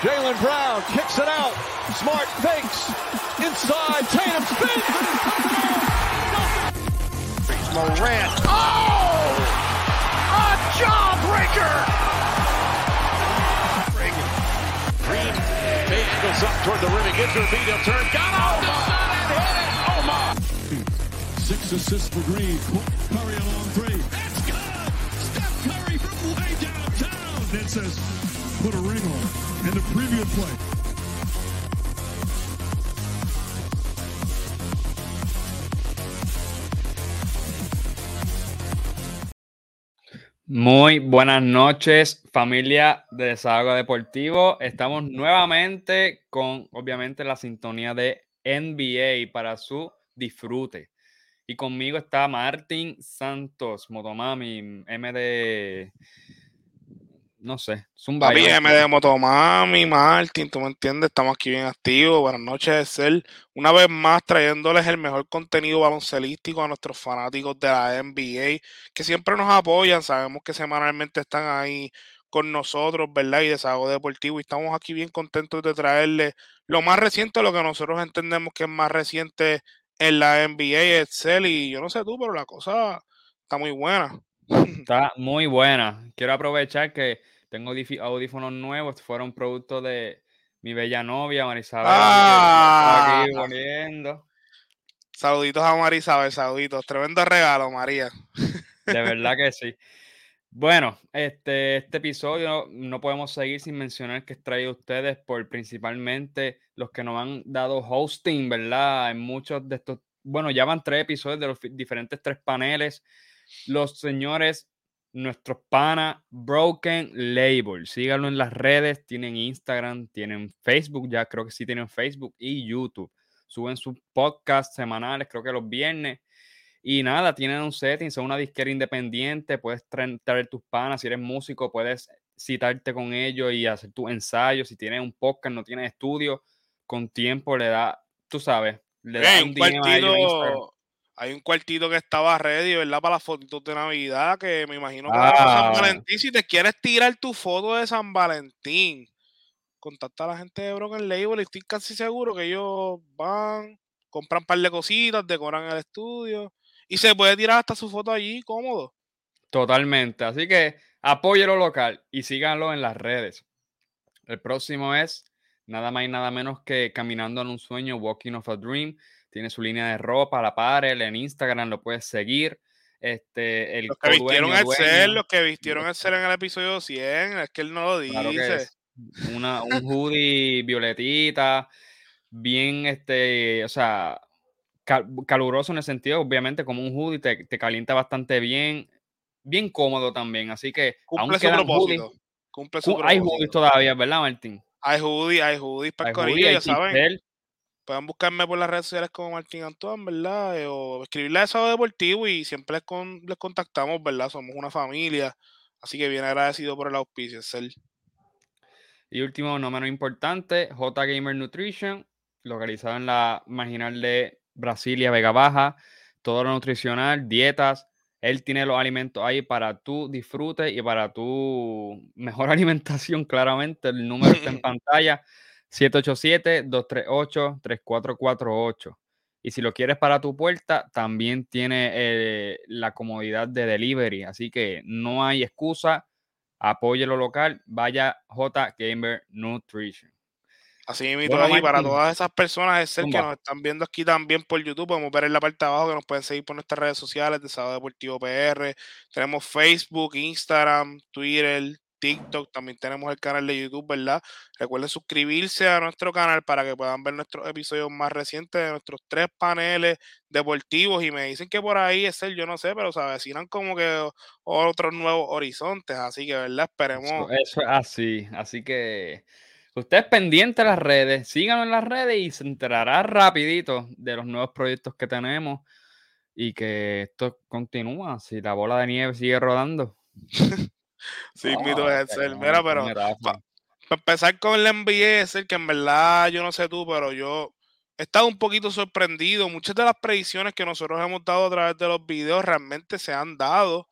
Jalen Brown kicks it out. Smart fakes. Inside. Tatum spins. Morant. Oh! A jawbreaker! Green angles up toward the rim. He gets her beat. He'll turn. Got off the shot and hit it. Oh my! Six assists for Green. Curry along three. That's good. Steph Curry from way downtown. It says put a ring on. The preview play. Muy buenas noches, familia de Desahogo Deportivo. Estamos nuevamente con, obviamente, la sintonía de NBA para su disfrute. Y conmigo está Martín Santos, Motomami, MD. No sé, Zumba. Papi, MD Motomami, Martín, tú me entiendes, estamos aquí bien activos. Buenas noches, Ser. Una vez más trayéndoles el mejor contenido baloncelístico a nuestros fanáticos de la NBA, que siempre nos apoyan. Sabemos que semanalmente están ahí con nosotros, ¿verdad? Y Desahogo Deportivo. Y estamos aquí bien contentos de traerles lo más reciente, lo que nosotros entendemos que es más reciente en la NBA, Excel. Y yo no sé tú, pero la cosa está muy buena. Está muy buena. Quiero aprovechar que tengo audífonos nuevos, fueron producto de mi bella novia, Marisabel. Ah, aquí poniendo. Saluditos a Marisabel, saluditos. Tremendo regalo, María. De verdad que sí. Bueno, este, este episodio no podemos seguir sin mencionar que es traído ustedes por principalmente los que nos han dado hosting, ¿verdad? En muchos de estos, bueno, ya van tres episodios de los diferentes tres paneles. Los señores nuestros pana Broken Label. Síganlo en las redes, tienen Instagram, tienen Facebook, ya creo que sí tienen Facebook y YouTube. Suben sus podcasts semanales, creo que los viernes. Y nada, tienen un setting, son una disquera independiente, puedes traer, tus panas, si eres músico, puedes citarte con ellos y hacer tus ensayos. Si tienes un podcast, no tienes estudio, con tiempo le da, tú sabes, le da un, un hay un cuartito que estaba ready, ¿verdad? Para las fotitos de Navidad, que me imagino que San Ah. Valentín. Si te quieres tirar tu foto de San Valentín, contacta a la gente de Broken Label y estoy casi seguro que ellos van, compran un par de cositas, decoran el estudio y se puede tirar hasta su foto allí cómodo. Totalmente. Así que apóyelo local y síganlo en las redes. El próximo es nada más y nada menos que Caminando en un sueño, Walking of a Dream. Tiene su línea de ropa, la Parel, en Instagram lo puedes seguir. Este, el Los que vistieron el ser, los que vistieron el ser en el episodio 100, es que él no lo dice. claro que es una, un hoodie violetita, bien, este, o sea, cal- caluroso en el sentido, obviamente, como un hoodie, te, te calienta bastante bien, bien cómodo también. Así que aún Cumple su quedan propósito. hoodies. Cumple su Hay propósito. hoodies todavía, ¿verdad, Martín? Hay hoodies, hay hoodies para el corillo, ya saben. Pueden buscarme por las redes sociales como Martín Antoine, ¿verdad? Eh, o escribirle a Sábado Deportivo y siempre les, con- les contactamos, ¿verdad? Somos una familia. Así que bien agradecido por el auspicio, Cel. Y último, no menos importante, J Gamer Nutrition, localizado en la marginal de Brasilia, Vega Baja. Todo lo nutricional, dietas. Él tiene los alimentos ahí para tu disfrute y para tu mejor alimentación, claramente. El número está en pantalla, 787-238-3448. Y si lo quieres para tu puerta, también tiene eh, la comodidad de delivery. Así que no hay excusa apoye lo local, vaya J Gamer Nutrition. Así mismo, Bueno, ahí para todas esas personas, es el que nos están viendo aquí también por YouTube, podemos ver en la parte de abajo que nos pueden seguir por nuestras redes sociales de Sábado Deportivo PR. Tenemos Facebook, Instagram, Twitter, TikTok, también tenemos el canal de YouTube, ¿verdad? Recuerden suscribirse a nuestro canal para que puedan ver nuestros episodios más recientes de nuestros tres paneles deportivos. Y me dicen que por ahí es el, yo no sé, pero se avecinan como que otros nuevos horizontes. Así que, ¿verdad? Esperemos. Eso, eso es así. Así que usted es pendiente de las redes, síganos en las redes y se enterará rapidito de los nuevos proyectos que tenemos y que esto continúa. Si la bola de nieve sigue rodando. Sí, Oh, mito es el. Mira, pero. Para empezar con el NBA, es el que en verdad, yo no sé tú, pero yo he estado un poquito sorprendido. Muchas de las predicciones que nosotros hemos dado a través de los videos realmente se han dado.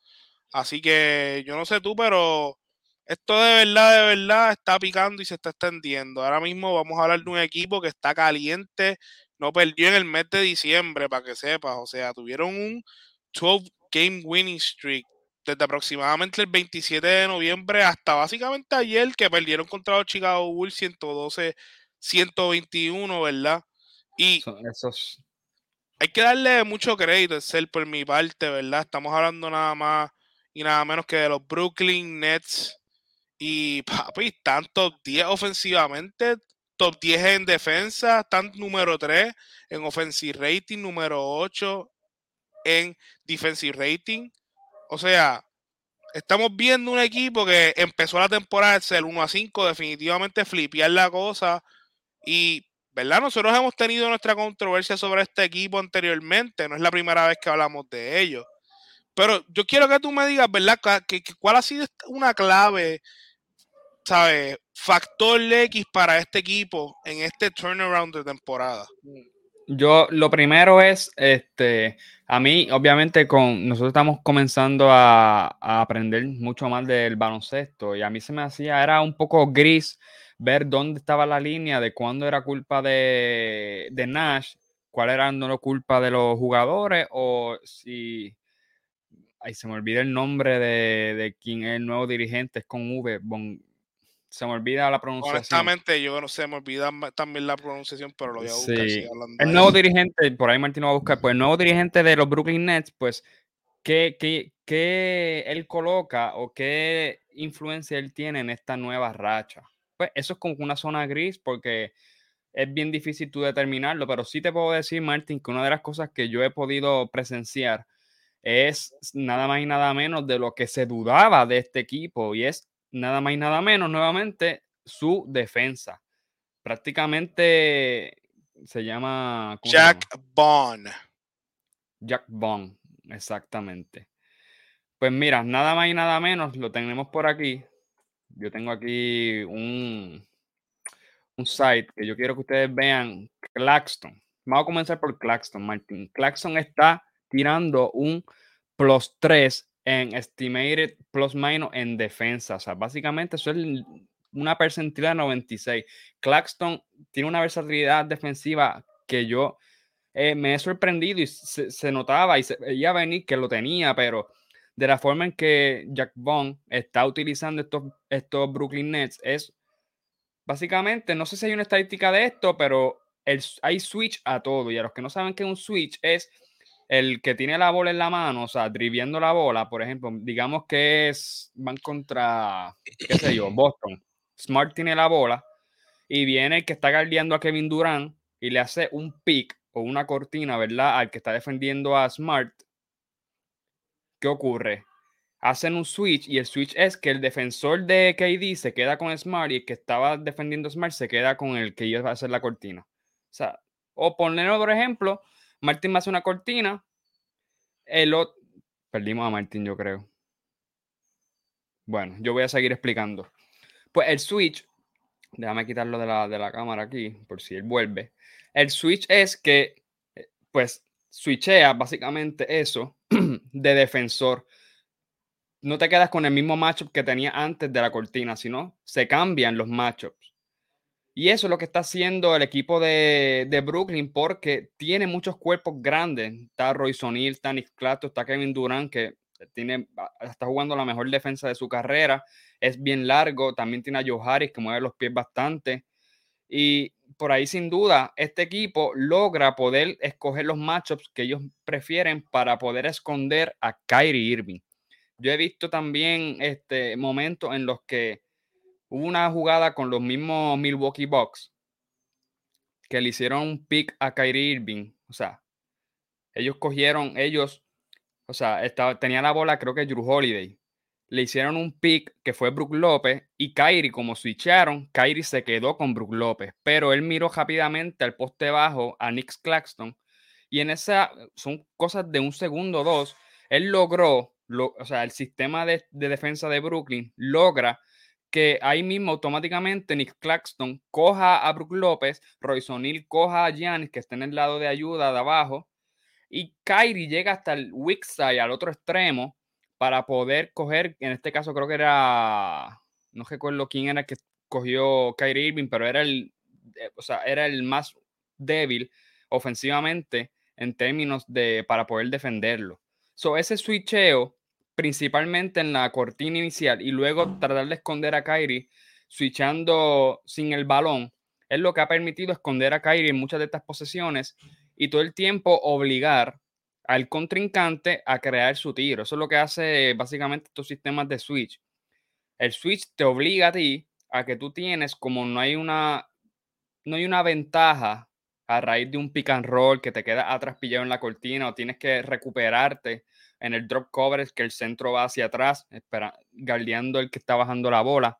Así que yo no sé tú, pero esto de verdad, de verdad está picando y se está extendiendo. Ahora mismo vamos a hablar de un equipo que está caliente, no perdió en el mes de diciembre, para que sepas. O sea, tuvieron un 12 game winning streak desde aproximadamente el 27 de noviembre hasta básicamente ayer que perdieron contra los Chicago Bulls 112 121, ¿verdad? Y esos... hay que darle mucho crédito, ser por mi parte, ¿verdad? Estamos hablando nada más y nada menos que de los Brooklyn Nets. Y papi, están top 10 ofensivamente, top 10 en defensa, están número 3 en offensive rating, número 8 en defensive rating. O sea, estamos viendo un equipo que empezó la temporada de ser 1 a 5, definitivamente flipear la cosa. Y, ¿verdad? Nosotros hemos tenido nuestra controversia sobre este equipo anteriormente, no es la primera vez que hablamos de ellos. Pero yo quiero que tú me digas, ¿verdad? ¿Cuál ha sido una clave, ¿sabes? Factor X para este equipo en este turnaround de temporada. Yo, lo primero es, este, a mí, obviamente, con nosotros estamos comenzando a, aprender mucho más del baloncesto y a mí se me hacía, era un poco gris ver dónde estaba la línea de cuándo era culpa de, Nash, cuál era no culpa de los jugadores o si ay, se me olvida el nombre de, de quién es el nuevo dirigente, es con V, se me olvida la pronunciación. Honestamente, yo no sé, me olvida también la pronunciación, pero lo voy a buscar. Sí. el nuevo dirigente, por ahí Martín lo va a buscar, pues el nuevo dirigente de los Brooklyn Nets, pues, ¿qué, qué, qué él coloca o qué influencia él tiene en esta nueva racha? Pues eso es como una zona gris porque es bien difícil tú determinarlo, pero sí te puedo decir, Martín, que una de las cosas que yo he podido presenciar es nada más y nada menos de lo que se dudaba de este equipo y es nada más y nada menos nuevamente su defensa. Prácticamente se llama Jack Bond. Jack Bond, exactamente. Pues mira, nada más y nada menos lo tenemos por aquí. Yo tengo aquí un, un site que yo quiero que ustedes vean, Claxton. Vamos a comenzar por Claxton, Martín. Claxton está tirando un plus 3 en estimated plus minus en defensa. O sea, básicamente eso es una percentilidad de 96. Claxton tiene una versatilidad defensiva que yo eh, me he sorprendido y se, notaba y se veía venir que lo tenía, pero de la forma en que Jack Bond está utilizando estos, estos Brooklyn Nets es básicamente, no sé si hay una estadística de esto, pero el, hay switch a todo. Y a los que no saben que un switch es el que tiene la bola en la mano, o sea, driviendo la bola, por ejemplo, digamos que es, van contra, qué sé yo, Boston. Smart tiene la bola y viene el que está guardiando a Kevin Durant y le hace un pick o una cortina, ¿verdad? Al que está defendiendo a Smart. ¿Qué ocurre? Hacen un switch y el switch es que el defensor de KD se queda con Smart y el que estaba defendiendo Smart se queda con el que iba a hacer la cortina. O sea, o ponerlo, por ejemplo, Martín me hace una cortina. El otro. Perdimos a Martín, yo creo. Bueno, yo voy a seguir explicando. Pues el switch, déjame quitarlo de la, de la cámara aquí, por si él vuelve. El switch es que, eh, pues, switchea básicamente eso de defensor. No te quedas con el mismo matchup que tenía antes de la cortina, sino se cambian los matchups. Y eso es lo que está haciendo el equipo de, de Brooklyn porque tiene muchos cuerpos grandes. Está Royce O'Neal, está Nick Clato, está Kevin Durant, que tiene, está jugando la mejor defensa de su carrera. Es bien largo. También tiene a Joe Harris, que mueve los pies bastante. Y por ahí, sin duda, este equipo logra poder escoger los matchups que ellos prefieren para poder esconder a Kyrie Irving. Yo he visto también este, momentos en los que Hubo una jugada con los mismos Milwaukee Bucks que le hicieron un pick a Kyrie Irving. O sea, ellos cogieron, ellos, o sea, estaba, tenía la bola, creo que Drew Holiday. Le hicieron un pick que fue Brook López y Kyrie, como switcharon, Kyrie se quedó con Brook López, pero él miró rápidamente al poste bajo a Nick Claxton y en esa, son cosas de un segundo o dos, él logró, o sea, el sistema de, de defensa de Brooklyn logra que ahí mismo automáticamente Nick Claxton coja a Brook López, Royce O'Neill coja a Giannis, que está en el lado de ayuda de abajo, y Kyrie llega hasta el weak al otro extremo, para poder coger, en este caso creo que era no recuerdo quién era que cogió Kyrie Irving, pero era el, eh, o sea, era el más débil ofensivamente en términos de para poder defenderlo. So, ese switcheo, principalmente en la cortina inicial y luego tratar de esconder a Kyrie, switchando sin el balón, es lo que ha permitido esconder a Kyrie en muchas de estas posesiones y todo el tiempo obligar al contrincante a crear su tiro. Eso es lo que hace básicamente estos sistemas de switch. El switch te obliga a ti a que tú tienes, como no hay una, no hay una ventaja a raíz de un pick and roll que te queda atrás pillado en la cortina o tienes que recuperarte en el drop coverage que el centro va hacia atrás, espera, guardiando el que está bajando la bola.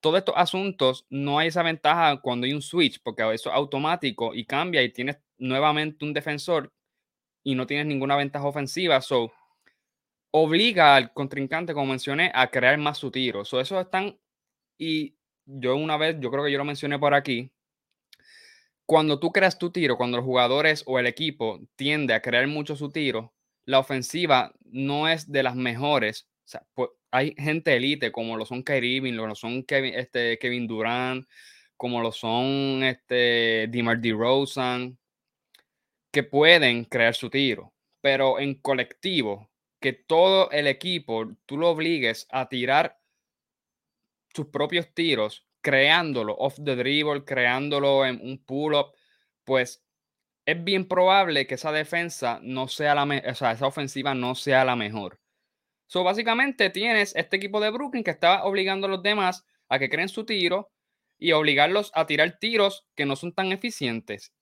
Todos estos asuntos no hay esa ventaja cuando hay un switch, porque eso es automático y cambia y tienes nuevamente un defensor y no tienes ninguna ventaja ofensiva. So, obliga al contrincante, como mencioné, a crear más su tiro. So, eso están. Y yo una vez, yo creo que yo lo mencioné por aquí, cuando tú creas tu tiro, cuando los jugadores o el equipo tiende a crear mucho su tiro, la ofensiva no es de las mejores. O sea, pues, hay gente elite como lo son Kyrie Irving, lo son Kevin, este, Kevin Durant, como lo son este, DeMar DeRozan, que pueden crear su tiro. Pero en colectivo, que todo el equipo tú lo obligues a tirar sus propios tiros creándolo off the dribble, creándolo en un pull-up, pues es bien probable que esa defensa no sea la o sea, esa ofensiva no sea la mejor. So, básicamente tienes este equipo de Brooklyn que está obligando a los demás a que creen su tiro y obligarlos a tirar tiros que no son tan eficientes.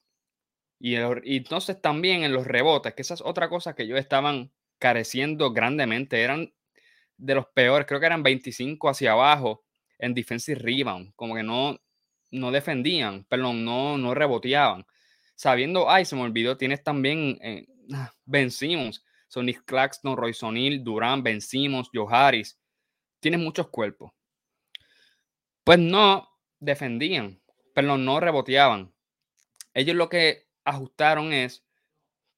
Y, y entonces también en los rebotes, que esa es otra cosa que ellos estaban careciendo grandemente, eran de los peores, creo que eran 25 hacia abajo en defensive rebound, como que no, no defendían, perdón, no, no reboteaban. Sabiendo, ay, se me olvidó, tienes también eh, Ben Simmons, Sonny Claxton, Roy Sonil, Durán, Ben Simmons, Joe Harris. Tienes muchos cuerpos. Pues no defendían, perdón, no reboteaban. Ellos lo que ajustaron es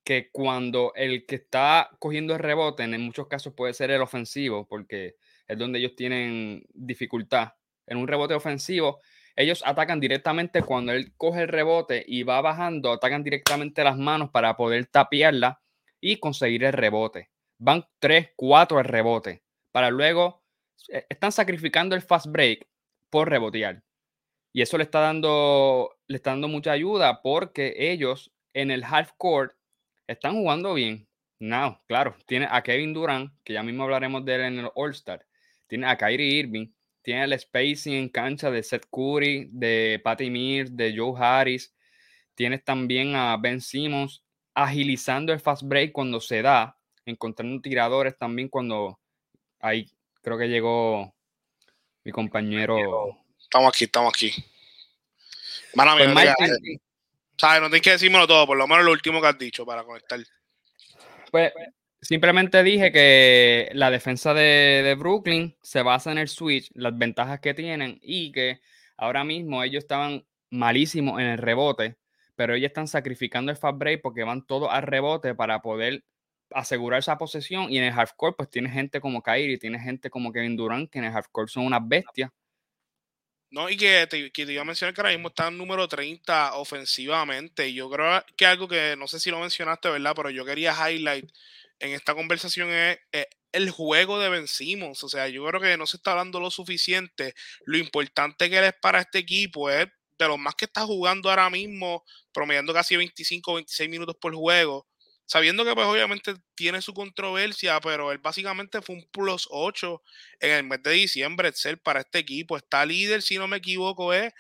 que cuando el que está cogiendo el rebote, en muchos casos puede ser el ofensivo, porque es donde ellos tienen dificultad. En un rebote ofensivo, ellos atacan directamente cuando él coge el rebote y va bajando, atacan directamente las manos para poder tapiarla y conseguir el rebote. Van 3, 4 el rebote, para luego eh, están sacrificando el fast break por rebotear. Y eso le está dando, le está dando mucha ayuda porque ellos en el half court están jugando bien. No, claro, tiene a Kevin Durant, que ya mismo hablaremos de él en el All-Star tiene a Kyrie Irving, tiene el spacing en cancha de Seth Curry, de Patty Mills, de Joe Harris. Tienes también a Ben Simmons agilizando el fast break cuando se da, encontrando tiradores también cuando ahí creo que llegó mi compañero. Estamos aquí, estamos aquí. Mano, pues no, no tienes que decírmelo todo, por lo menos lo último que has dicho para conectar. Pues Simplemente dije que la defensa de, Brooklyn se basa en el switch, las ventajas que tienen y que ahora mismo ellos estaban malísimos en el rebote, pero ellos están sacrificando el fast break porque van todos al rebote para poder asegurar esa posesión y en el half pues tiene gente como Kyrie, tiene gente como Kevin Durant que en el half son unas bestias. No, y que te, que te iba a mencionar que ahora mismo está en número 30 ofensivamente. Yo creo que algo que no sé si lo mencionaste, ¿verdad? Pero yo quería highlight en esta conversación es, el juego de Ben O sea, yo creo que no se está hablando lo suficiente. Lo importante que él es para este equipo es de los más que está jugando ahora mismo, promediando casi 25 o 26 minutos por juego. Sabiendo que pues obviamente tiene su controversia, pero él básicamente fue un plus 8 en el mes de diciembre, ser para este equipo. Está líder, si no me equivoco, es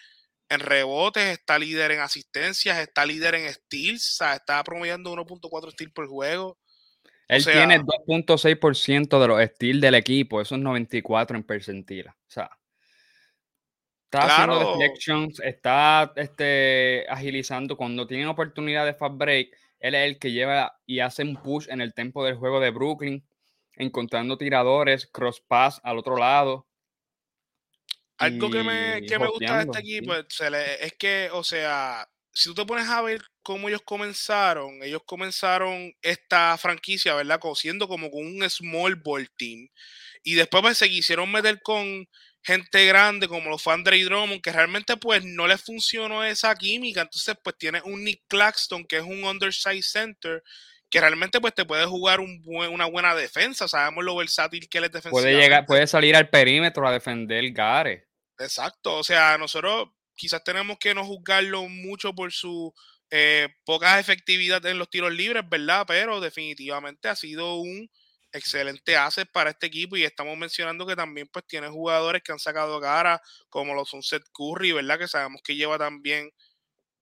en rebotes, está líder en asistencias, está líder en steals, o sea, está promediando 1.4 steals por juego. Él tiene 2.6% de los steals del equipo, eso es 94 en percentila. O sea, está haciendo deflections, está este, agilizando. Cuando tienen oportunidad de fast break, él es el que lleva y hace un push en el tempo del juego de Brooklyn, encontrando tiradores, cross pass al otro lado. Algo que me, que me gusta de este equipo es que, o sea, si tú te pones a ver cómo ellos comenzaron, ellos comenzaron esta franquicia, ¿verdad? Siendo como con un small ball team. Y después pues, se quisieron meter con gente grande como lo fue Andre Drummond, que realmente pues no le funcionó esa química. Entonces pues tiene un Nick Claxton, que es un undersized center, que realmente pues te puede jugar un una buena defensa. Sabemos lo versátil que él es defensivo. Puede, llegar, puede salir al perímetro a defender Gare. Exacto, o sea, nosotros quizás tenemos que no juzgarlo mucho por su eh, poca efectividad en los tiros libres, ¿verdad? Pero definitivamente ha sido un excelente asset para este equipo y estamos mencionando que también pues tiene jugadores que han sacado cara como los son Seth Curry, ¿verdad? Que sabemos que lleva también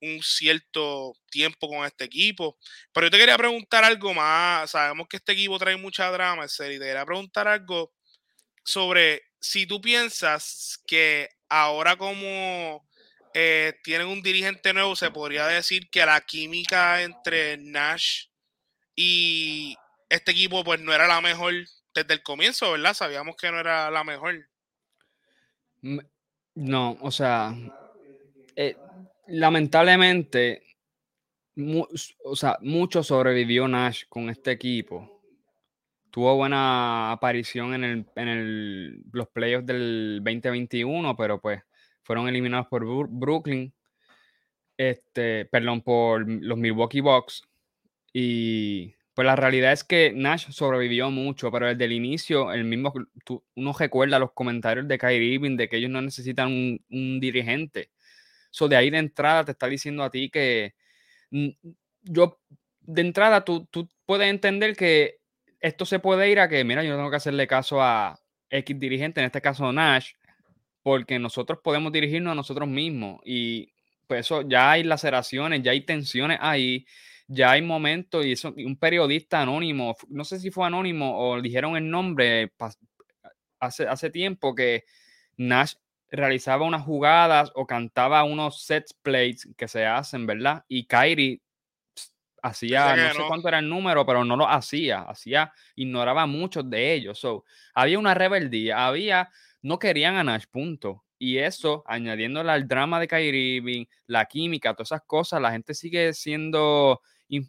un cierto tiempo con este equipo. Pero yo te quería preguntar algo más, sabemos que este equipo trae mucha drama, y te quería preguntar algo sobre si tú piensas que ahora como eh, tienen un dirigente nuevo, se podría decir que la química entre Nash y este equipo pues no era la mejor desde el comienzo, ¿verdad? Sabíamos que no era la mejor. No, o sea, eh, lamentablemente, o sea, mucho sobrevivió Nash con este equipo. Tuvo buena aparición en, el, en el, los playoffs del 2021, pero pues fueron eliminados por Brooklyn, este, perdón, por los Milwaukee Bucks. Y pues la realidad es que Nash sobrevivió mucho, pero desde el inicio, el mismo, uno recuerda los comentarios de Kyrie Irving de que ellos no necesitan un, dirigente. So, de ahí de entrada te está diciendo a ti que yo, de entrada, tú, tú puedes entender que esto se puede ir a que, mira, yo tengo que hacerle caso a X dirigente, en este caso Nash, porque nosotros podemos dirigirnos a nosotros mismos y pues eso ya hay laceraciones, ya hay tensiones ahí, ya hay momentos y eso, un periodista anónimo, no sé si fue anónimo o dijeron el nombre hace, hace tiempo que Nash realizaba unas jugadas o cantaba unos set plays que se hacen, ¿verdad? Y Kyrie hacía, no, sé cuánto era el número, pero no lo hacía, hacía, ignoraba muchos de ellos. So, había una rebeldía, había no querían a Nash, punto. Y eso, añadiéndole al drama de Kyrie Irving, la química, todas esas cosas, la gente sigue siendo,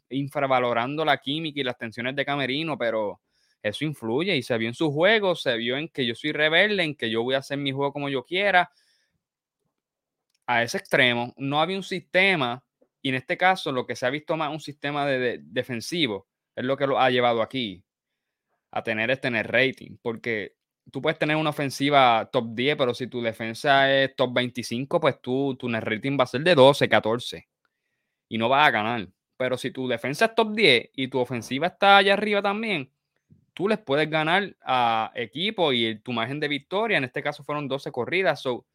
infravalorando la química y las tensiones de Camerino, pero eso influye y se vio en su juego, se vio en que yo soy rebelde, en que yo voy a hacer mi juego como yo quiera. A ese extremo, no había un sistema, y en este caso lo que se ha visto más un sistema de, defensivo, es lo que lo ha llevado aquí, a tener este rating, porque tú puedes tener una ofensiva top 10, pero si tu defensa es top 25, pues tú, tu net rating va a ser de 12, 14 y no vas a ganar. Pero si tu defensa es top 10 y tu ofensiva está allá arriba también, tú les puedes ganar a equipo y tu margen de victoria, en este caso fueron 12 corridas. So,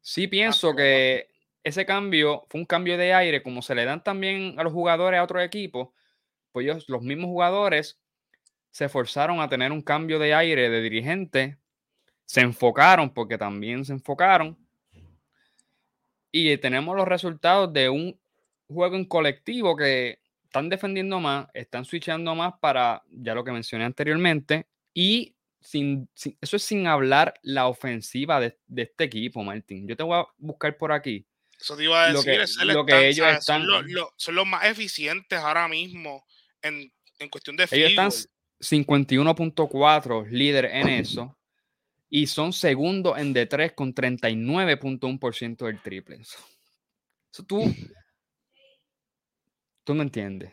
sí pienso que ese cambio fue un cambio de aire, como se le dan también a los jugadores a otros equipos, pues ellos, los mismos jugadores se forzaron a tener un cambio de aire de dirigente, se enfocaron porque también se enfocaron y tenemos los resultados de un juego en colectivo que están defendiendo más, están switchando más para, ya lo que mencioné anteriormente, y sin, eso es sin hablar la ofensiva de, este equipo, Martín. Yo te voy a buscar por aquí. Eso te iba a decir, lo que, ellos están, son, los más eficientes ahora mismo en, cuestión de ellos están, 51.4 líder en eso. Y son segundo en D3 con 39.1% del triple. Eso, tú, tú me entiendes.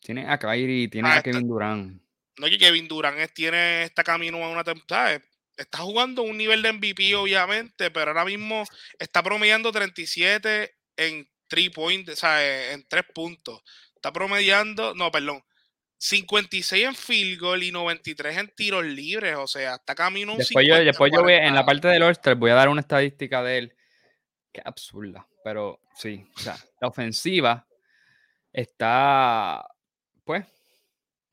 Tiene a Kyrie, tiene a ah, Kevin Durant. No, que Kevin Durant tiene esta camino a una temporada. Está jugando un nivel de MVP, obviamente, pero ahora mismo está promediando 37 en 3 points, o sea, en 3 puntos. Está promediando, no, perdón, 56 en field goal y 93 en tiros libres. O sea, está camino un Después yo, después yo voy, en la parte del Oyster voy a dar una estadística de él. Qué absurda. Pero sí, o sea, la ofensiva está, pues,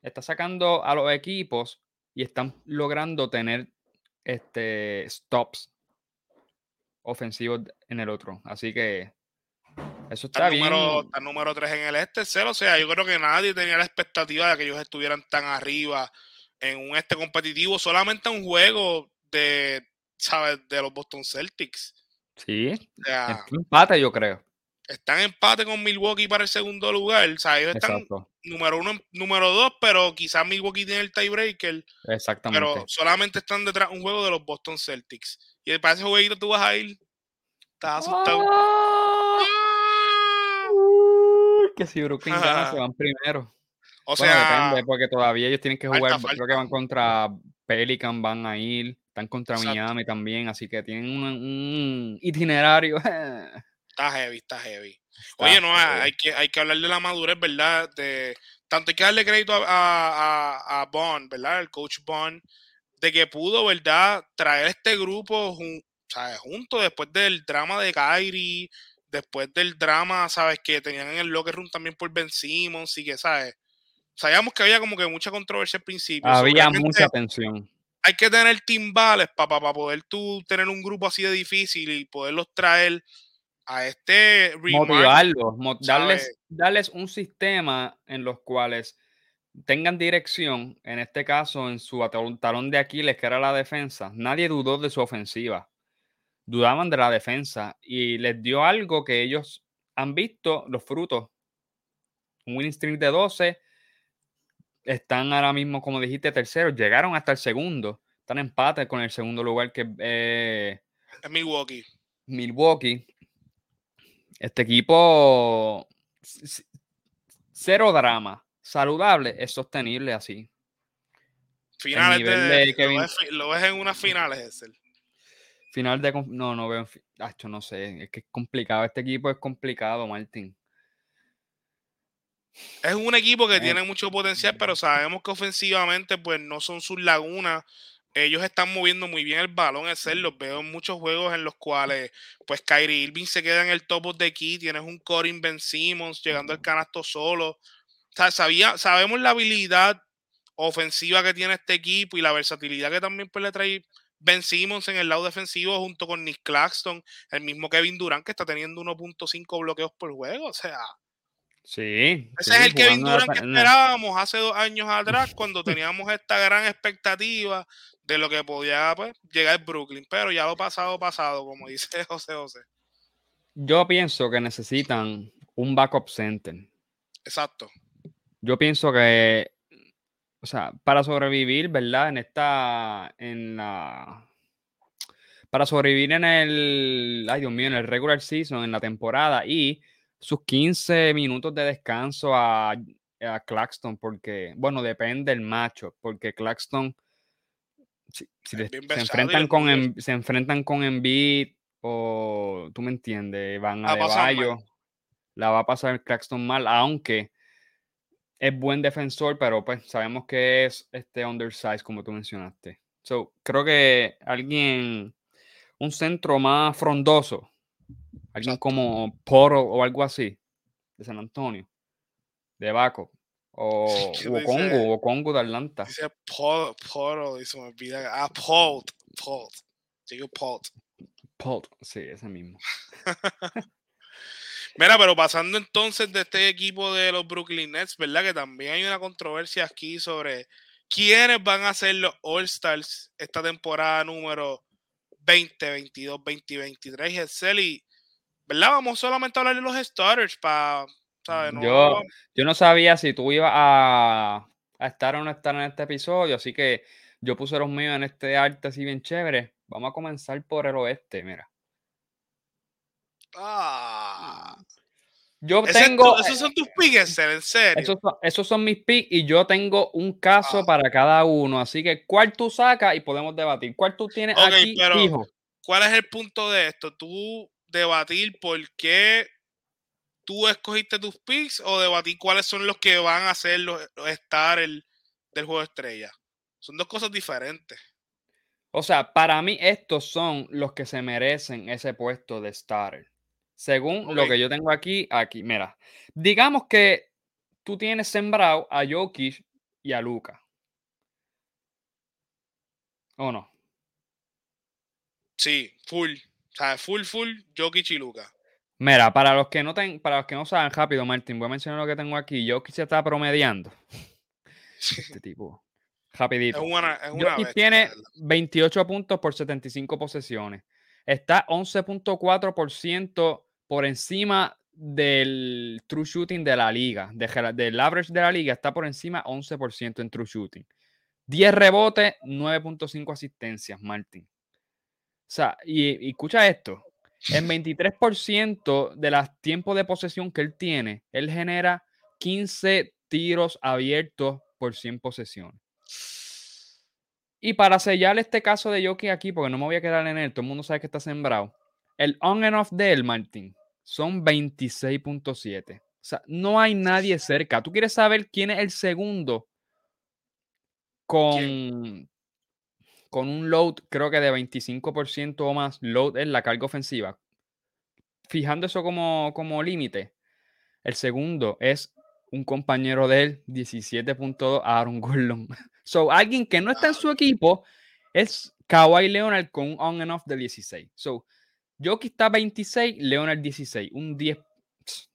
está sacando a los equipos y están logrando tener este stops ofensivos en el otro. Así que eso está, bien. Número, está número 3 en el este, O sea, yo creo que nadie tenía la expectativa de que ellos estuvieran tan arriba en un este competitivo, solamente un juego de, ¿sabes? De los Boston Celtics. Sí. O empate, yo creo. están en empate con Milwaukee para el segundo lugar. O sea, ellos están número uno, número dos, pero quizás Milwaukee tiene el tiebreaker. Exactamente. Pero solamente están detrás un juego de los Boston Celtics. Y para ese jueguito tú vas a ir. Estás asustado. ¡Ah! Que si Brooklyn gana, se van primero. O sea, depende, porque todavía ellos tienen que jugar. Creo que van contra Pelican, van a ir. Están contra Miami también, así que tienen un, itinerario. está heavy, está heavy. Oye, no, hay que, hay que hablar de la madurez, ¿verdad? De, tanto hay que darle crédito a, a, a Bond, ¿verdad? El coach Bond, de que pudo, ¿verdad? Traer este grupo junto después del drama de Kyrie, después del drama, ¿sabes? Que tenían en el locker room también por Ben Simmons y que, ¿sabes? Sabíamos que había como que mucha controversia al principio. Había mucha tensión hay que tener timbales para poder tú tener un grupo así de difícil y poderlos traer a este motivarlos, darles, darles un sistema en los cuales tengan dirección, en este caso en su talón de Aquiles, que era la defensa, nadie dudó de su ofensiva, dudaban de la defensa y les dio algo que ellos han visto, los frutos. Un winning streak de 12, están ahora mismo, como dijiste, terceros, llegaron hasta el segundo, están en empate con el segundo lugar que eh, es Milwaukee. Milwaukee. Este equipo, cero drama, saludable, es sostenible así. Finales de, lo, ves, en unas finales, es el. Final de. No, no veo. no sé. Es que es complicado. Este equipo es complicado, Martín. Es un equipo que tiene mucho potencial, pero sabemos que ofensivamente, pues no son sus lagunas. Ellos están moviendo muy bien el balón, es ser, los veo en muchos juegos en los cuales, pues Kyrie Irving se queda en el top de aquí, tienes un Corin Ben Simmons llegando al canasto solo. O sea, sabía, sabemos la habilidad ofensiva que tiene este equipo y la versatilidad que también pues, le trae Ben Simmons en el lado defensivo junto con Nick Claxton, el mismo Kevin Durant que está teniendo 1.5 bloqueos por juego. O sea, Sí. Ese es el Kevin Durant que esperábamos hace dos años atrás, cuando teníamos esta gran expectativa de lo que podía pues, llegar Brooklyn. Pero ya lo pasado, pasado, como dice José José. Yo pienso que necesitan un backup center. Exacto. Yo pienso que, o sea, para sobrevivir, ¿verdad? En esta, en la, para sobrevivir en el, ay Dios mío, en el regular season, en la temporada y sus 15 minutos de descanso a, a Claxton, porque, bueno, depende del macho, porque Claxton, si, se, enfrentan con, se enfrentan con Embiid o, tú me entiendes, van a, a la va a pasar Claxton mal, aunque es buen defensor, pero pues sabemos que es este undersized, como tú mencionaste. So, creo que alguien, un centro más frondoso, Alguien como Poro o algo así, de San Antonio, de Baco, o, o Congo, o Congo de Atlanta. Dice Poro, Poro, y se me olvida. Ah, Polt, Polt. Digo Polt. Polt, sí, ese mismo. Mira, pero pasando entonces de este equipo de los Brooklyn Nets, ¿verdad? Que también hay una controversia aquí sobre quiénes van a ser los All-Stars esta temporada número 2022, 2023. Y y ¿verdad? Vamos solamente a hablar de los starters para, yo, yo no sabía si tú ibas a, estar o no estar en este episodio, así que yo puse los míos en este arte así bien chévere. Vamos a comenzar por el oeste, mira. Ah. Yo tengo. esos son tus picks, en serio. Esos son, mis picks y yo tengo un caso ah. para cada uno. Así que, ¿cuál tú sacas? Y podemos debatir. ¿Cuál tú tienes aquí, hijo? ¿Cuál es el punto de esto? ¿Tú debatir por qué tú escogiste tus picks o debatir cuáles son los que van a ser los, estar el, del juego de estrella. Son dos cosas diferentes. O sea, para mí estos son los que se merecen ese puesto de starter. Según lo que yo tengo aquí, aquí, mira. Digamos que tú tienes sembrado a Jokic y a Luca. ¿O no? Sí, full. O sea, full, full, Jokic y Luca. Mira, para los que no ten, para los que no saben rápido, Martín, voy a mencionar lo que tengo aquí. Jokic se está promediando. Este tipo. Rapidito. Es una, Jokic tiene 28 puntos por 75 posesiones. Está 11.4% por encima del true shooting de la liga, del average de la liga, está por encima 11% en true shooting. 10 rebotes, 9.5 asistencias, Martin. O sea, y, escucha esto. En 23% de los tiempos de posesión que él tiene, él genera 15 tiros abiertos por 100 posesiones. Y para sellar este caso de Jockey aquí, porque no me voy a quedar en él, todo el mundo sabe que está sembrado. El on and off de él, Martin, son 26.7. O sea, no hay nadie cerca. Tú quieres saber quién es el segundo con, con un load, creo que de 25% o más, load en la carga ofensiva. Fijando eso como, como límite, el segundo es un compañero de él, 17.2, Aaron Gordon. So, alguien que no está en su equipo es Kawhi Leonard con un on and off de 16. So, Jokic está 26, Leonard 16, un 10,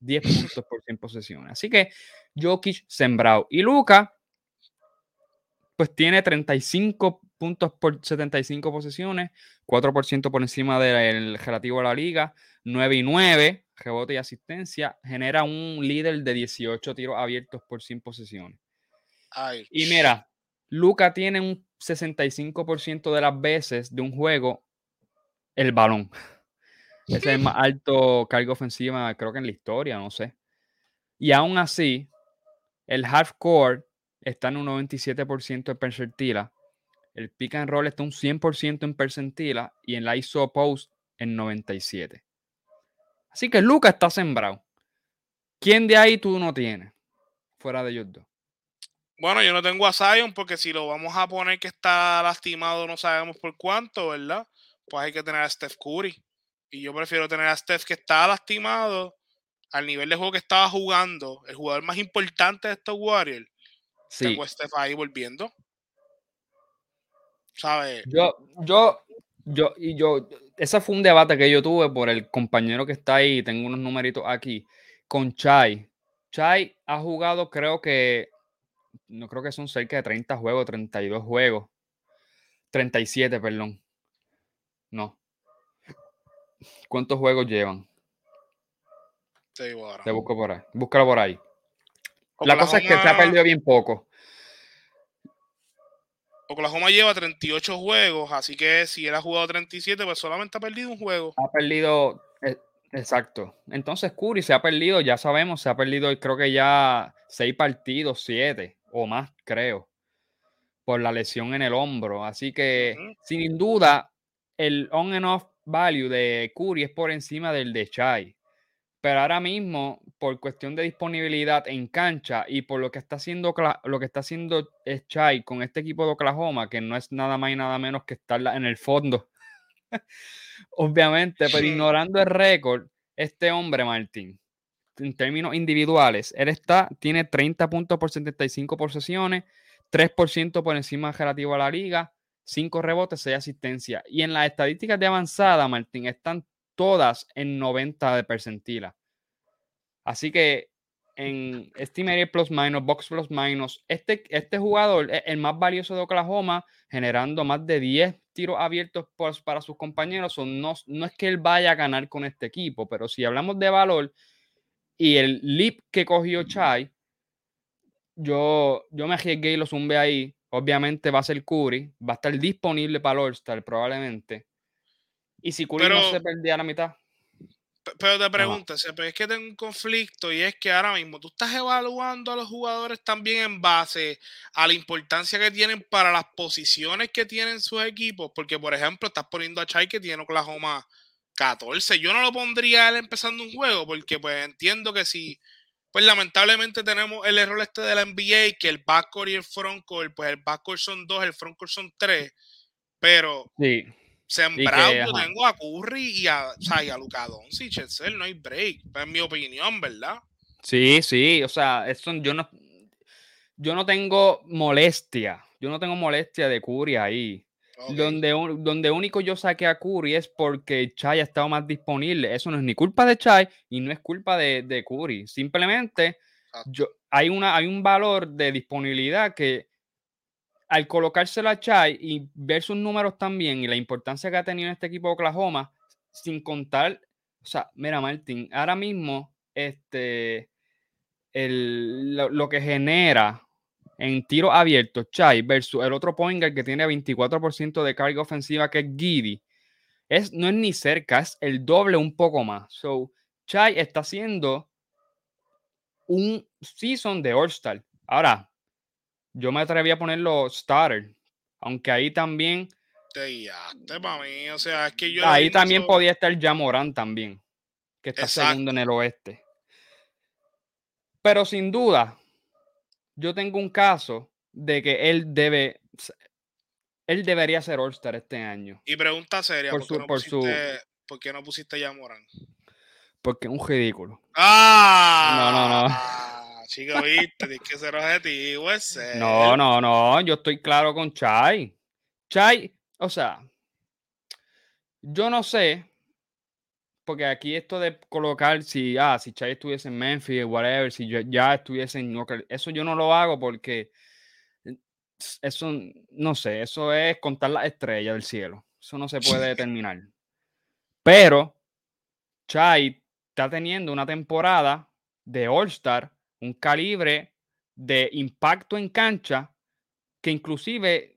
10 puntos por 100 posesiones. Así que Jokic sembrado. Y Luca, pues tiene 35 puntos por 75 posesiones, 4% por encima del relativo a la liga, 9 y 9, rebote y asistencia, genera un líder de 18 tiros abiertos por 100 posesiones. Y mira, Luca tiene un 65% de las veces de un juego el balón. Ese es el más alto cargo ofensiva, creo que en la historia, no sé. Y aún así, el half court está en un 97% de percentila. El pick and roll está un 100% en percentila y en la ISO post en 97. Así que Luca está sembrado. ¿Quién de ahí tú no tienes? Fuera de ellos dos. Bueno, yo no tengo a Zion porque si lo vamos a poner que está lastimado, no sabemos por cuánto, ¿verdad? Pues hay que tener a Steph Curry. Y yo prefiero tener a Steph que está lastimado al nivel de juego que estaba jugando, el jugador más importante de estos Warriors. Sí. Tengo a Steph ahí volviendo. ¿Sabes? Yo, yo, yo, y yo, ese fue un debate que yo tuve por el compañero que está ahí, tengo unos numeritos aquí, con Chai. Chai ha jugado, creo que, no creo que son cerca de 30 juegos, 32 juegos. 37, perdón. No, ¿Cuántos juegos llevan? Te, busco por ahí. Búscalo por ahí. La cosa es que se ha perdido bien poco. Oklahoma lleva 38 juegos, así que si él ha jugado 37, pues solamente ha perdido un juego. Ha perdido, eh, exacto. Entonces Curry se ha perdido, ya sabemos, se ha perdido creo que ya 6 partidos, 7 o más, creo, por la lesión en el hombro. Así que, sin duda, el on and off value de Curry es por encima del de Chai. Pero ahora mismo, por cuestión de disponibilidad en cancha y por lo que está haciendo lo que está haciendo Chai con este equipo de Oklahoma, que no es nada más y nada menos que estar en el fondo. Obviamente, pero ignorando el récord, este hombre, Martín, en términos individuales, él está, tiene 30 puntos por 75 posesiones, 3% por encima relativo a la liga, 5 rebotes, 6 asistencias. Y en las estadísticas de avanzada, Martín, están todas en 90 de percentila. Así que en Estimated Plus Minus, Box Plus Minus, este, este jugador es el más valioso de Oklahoma, generando más de 10 tiros abiertos para sus compañeros. No, no es que él vaya a ganar con este equipo, pero si hablamos de valor y el leap que cogió Chai, yo, yo me arriesgué y lo zumbé ahí Obviamente va a ser Curry, va a estar disponible para el All-Star probablemente. Y si Curry no se perdía a la mitad. Pero te pregunto, es que tengo un conflicto y es que ahora mismo tú estás evaluando a los jugadores también en base a la importancia que tienen para las posiciones que tienen sus equipos. Porque, por ejemplo, estás poniendo a Chai que tiene Oklahoma 14. Yo no lo pondría él empezando un juego porque pues entiendo que si pues lamentablemente tenemos el error este de la NBA, que el backcourt y el frontcourt, pues el backcourt son dos, el frontcourt son tres, pero sí. sembrado yo tengo a Curry y a, o sea, y a Luka Doncic, no hay break, en mi opinión, ¿verdad? Sí, sí, o sea, eso, yo no, yo no tengo molestia, yo no tengo molestia de Curry ahí. Donde, donde único yo saqué a Curry es porque Chai ha estado más disponible. Eso no es ni culpa de Chai y no es culpa de, de Curry. Simplemente yo, hay, una, hay un valor de disponibilidad que al colocárselo a Chai y ver sus números también y la importancia que ha tenido este equipo de Oklahoma, sin contar, o sea, mira, Martín, ahora mismo este, el, lo, lo que genera en tiro abierto, Chai versus el otro point guard que tiene 24% de carga ofensiva, que es Giddy, es, no es ni cerca, es el doble un poco más. So, Chai está haciendo un season de All-Star. Ahora, yo me atreví a ponerlo starter, aunque ahí también. O sea, es que yo ahí también podía estar Jamoran también, que está segundo en el oeste. Pero sin duda, yo tengo un caso de que él debe, él debería ser All-Star este año. Y pregunta seria, por, qué, no pusiste, ¿por qué no pusiste ya Morán? Porque es un ridículo. ¡Ah! No, no, no. Chico, viste, tienes que ser objetivo, ese. No, no, no, yo estoy claro con Chai. Chai, o sea, yo no sé, porque aquí esto de colocar si, ah, si Chai estuviese en Memphis, whatever, si yo ya estuviese en York, eso yo no lo hago porque eso, no sé, eso es contar las estrellas del cielo. Eso no se puede determinar. Pero Chai está teniendo una temporada de All-Star, un calibre de impacto en cancha, que inclusive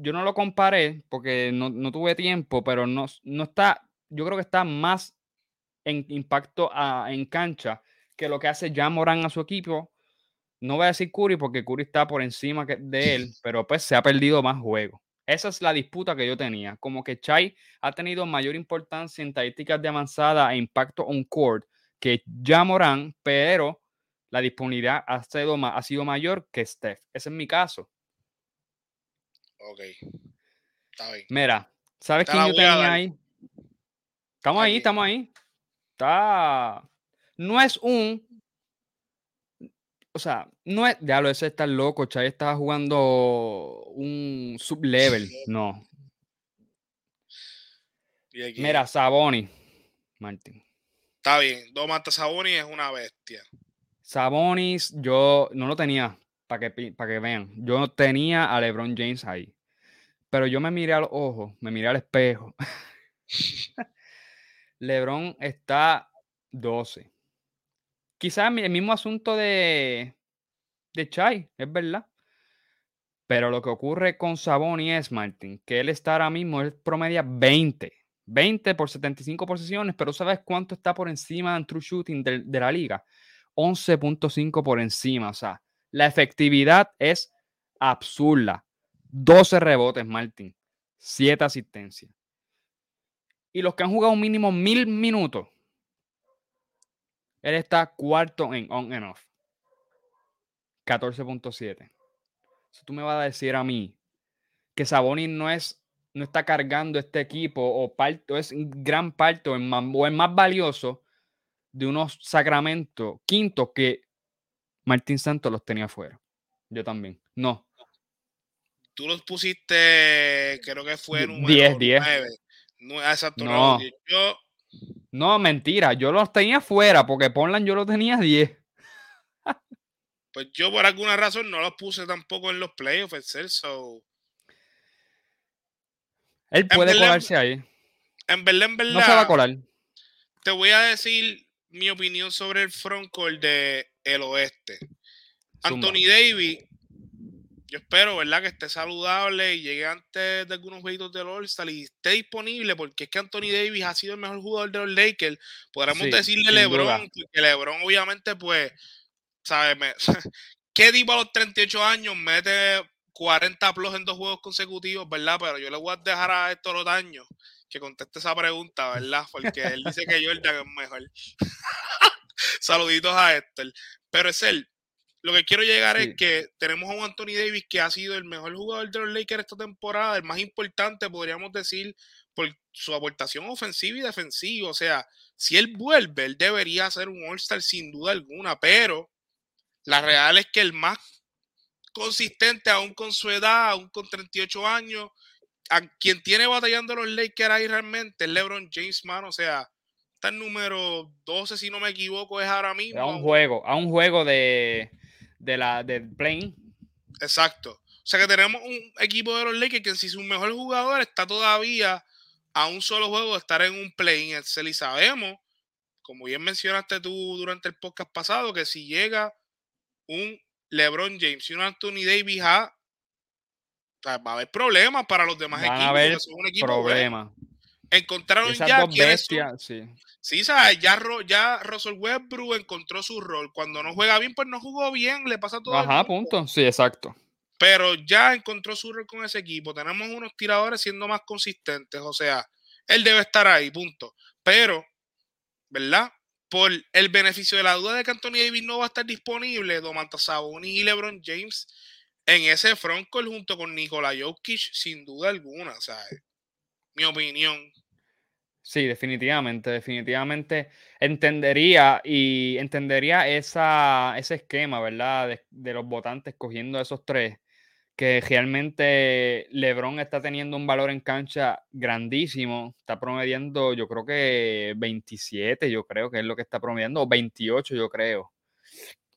yo no lo comparé porque no, no tuve tiempo, pero no, no está, yo creo que está más en impacto en cancha que lo que hace ya Morán a su equipo. No voy a decir Curry porque Curry está por encima de él, pero pues se ha perdido más juego. Esa es la disputa que yo tenía. Como que Chai ha tenido mayor importancia en estadísticas de avanzada e impacto on court que ya Morán, pero la disponibilidad ha sido, ha sido mayor que Steph. Ese es mi caso. Ok. Está bien. Mira, ¿sabes quién yo tenía ahí? Estamos ahí, estamos ahí está. No es un. O sea, no es. Ya lo ese está loco. Chay estaba jugando un sublevel. No. Mira, Saboni. Martín. Está bien. Domantas Sabonis es una bestia. Sabonis, yo no lo tenía. Para que, para que vean. Yo no tenía a LeBron James ahí. Pero yo me miré al ojo, me miré al espejo. LeBron está 12. Quizás el mismo asunto de, de Chai, es verdad. Pero lo que ocurre con Saboni es, Martin, que él está ahora mismo, él promedia 20. 20 por 75 posiciones, pero ¿sabes cuánto está por encima en true shooting de, la liga? 11.5 por encima. O sea, la efectividad es absurda. 12 rebotes, Martin. 7 asistencias y los que han jugado un mínimo mil minutos, él está cuarto en on and off. 14.7. Si tú me vas a decir a mí que Sabonis no es no está cargando este equipo o, parte, es gran parte o es, más, más valioso de unos sacramentos quinto que Martín Santos los tenía afuera. Yo también. No. Tú los pusiste, creo que fue número 10, 10. No, exacto, no. Yo, no, mentira. Yo los tenía fuera porque Portland yo los tenía 10. pues yo por alguna razón no los puse tampoco en los playoffs, so. Él puede colarse ahí. En verdad, en verdad. No se va a colar. Te voy a decir mi opinión sobre el frontcourt de el oeste. Anthony Davis yo espero, ¿verdad? Que esté saludable y llegue antes de algunos juegos del All-Star y esté disponible, porque es que Anthony Davis ha sido el mejor jugador de los Lakers. Podremos decirle LeBron, que LeBron, obviamente, pues, ¿sabes? ¿Qué tipo a los 38 años mete 40 plus en dos juegos consecutivos, verdad? Pero yo le voy a dejar a Héctor años que conteste esa pregunta, ¿verdad? Porque él dice que Jordan es mejor. Saluditos a Héctor. Pero es él lo que quiero llegar es que tenemos a un Anthony Davis que ha sido el mejor jugador de los Lakers esta temporada, el más importante, podríamos decir, por su aportación ofensiva y defensiva. O sea, si él vuelve, él debería ser un All-Star sin duda alguna, pero la real es que el más consistente, aún con su edad, aún con 38 años, a quien tiene batallando los Lakers ahí realmente es LeBron James, man. O sea, está el número 12, si no me equivoco, es ahora mismo. A un juego, a un juego de de la del plane. Exacto. O sea que tenemos un equipo de los Lakers que si su mejor jugador está todavía a un solo juego de estar en un play Excel y sabemos, como bien mencionaste tú durante el podcast pasado, que si llega un LeBron James y un Anthony Davis a va a haber problemas para los demás Van equipos. a haber porque son un equipo bueno. Encontraron Esas ya dos bestias, sí. Sí, ¿sabes? Ya, ya Russell Westbrook encontró su rol. Cuando no juega bien, pues no jugó bien. Le pasa todo. Ajá, punto. Sí, exacto. Pero ya encontró su rol con ese equipo. Tenemos unos tiradores siendo más consistentes. O sea, él debe estar ahí, punto. Pero, ¿verdad? Por el beneficio de la duda de que Anthony Davis no va a estar disponible, Domantas Sabonis y LeBron James en ese frontcourt junto con Nikola Jokic, sin duda alguna. Sea, mi opinión. Sí, definitivamente, definitivamente entendería y entendería esa, ese esquema, ¿verdad? De, de los votantes cogiendo esos tres, que realmente LeBron está teniendo un valor en cancha grandísimo, está promediando, yo creo que 27, yo creo que es lo que está promediando, o 28, yo creo.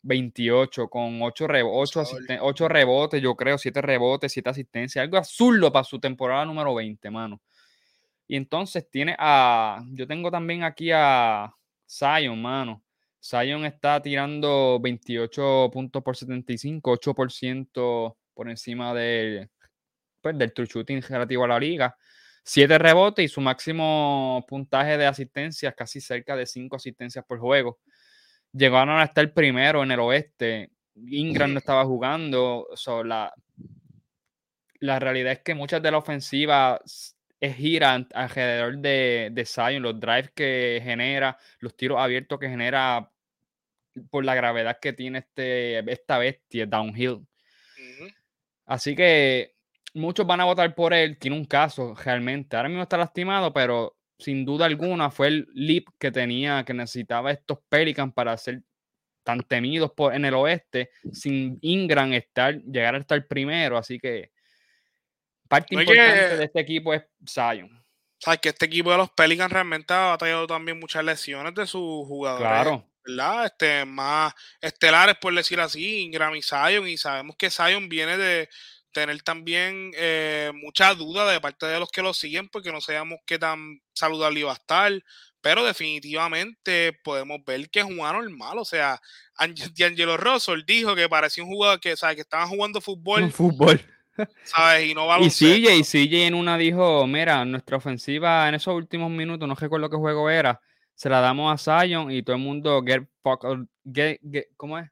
28 con 8, Abusador. rebotes, yo creo, 7 rebotes, 7 asistencias, algo absurdo para su temporada número 20, mano. Y entonces tiene a. Yo tengo también aquí a Zion, mano. Zion está tirando 28 puntos por 75, 8% por encima del, pues, del true shooting relativo a la liga. 7 rebotes y su máximo puntaje de asistencias, casi cerca de 5 asistencias por juego. Llegaron a estar primero en el oeste. Ingram no estaba jugando. so, la, la realidad es que muchas de la ofensiva s- es giran alrededor de, de Zion, los drives que genera, los tiros abiertos que genera por la gravedad que tiene este, esta bestia, downhill. Así que muchos van a votar por él. Tiene un caso realmente. Ahora mismo está lastimado, pero sin duda alguna fue el leap que tenía, que necesitaba estos Pelicans para ser tan temidos por, en el oeste, sin Ingram estar, llegar a estar primero. Así que parte importante de este equipo es Zion. sabes que este equipo de los Pelicans realmente ha batallado también muchas lesiones de sus jugadores, Claro. ¿verdad? Este, más estelares, por decir así, Ingram y Zion, y sabemos que Zion viene de tener también eh, mucha duda de parte de los que lo siguen, porque no sabemos qué tan saludable iba a estar, pero definitivamente podemos ver que es un anormal, o sea, Ang- D'Angelo Russell dijo que parecía un jugador que, ¿sabes? que estaban jugando fútbol, fútbol. ¿Sabes? Y no Y baloncesto. CJ, y CJ en una dijo, mira, nuestra ofensiva en esos últimos minutos, no recuerdo qué juego era, se la damos a Zion y todo el mundo get fuck get, get- ¿cómo es?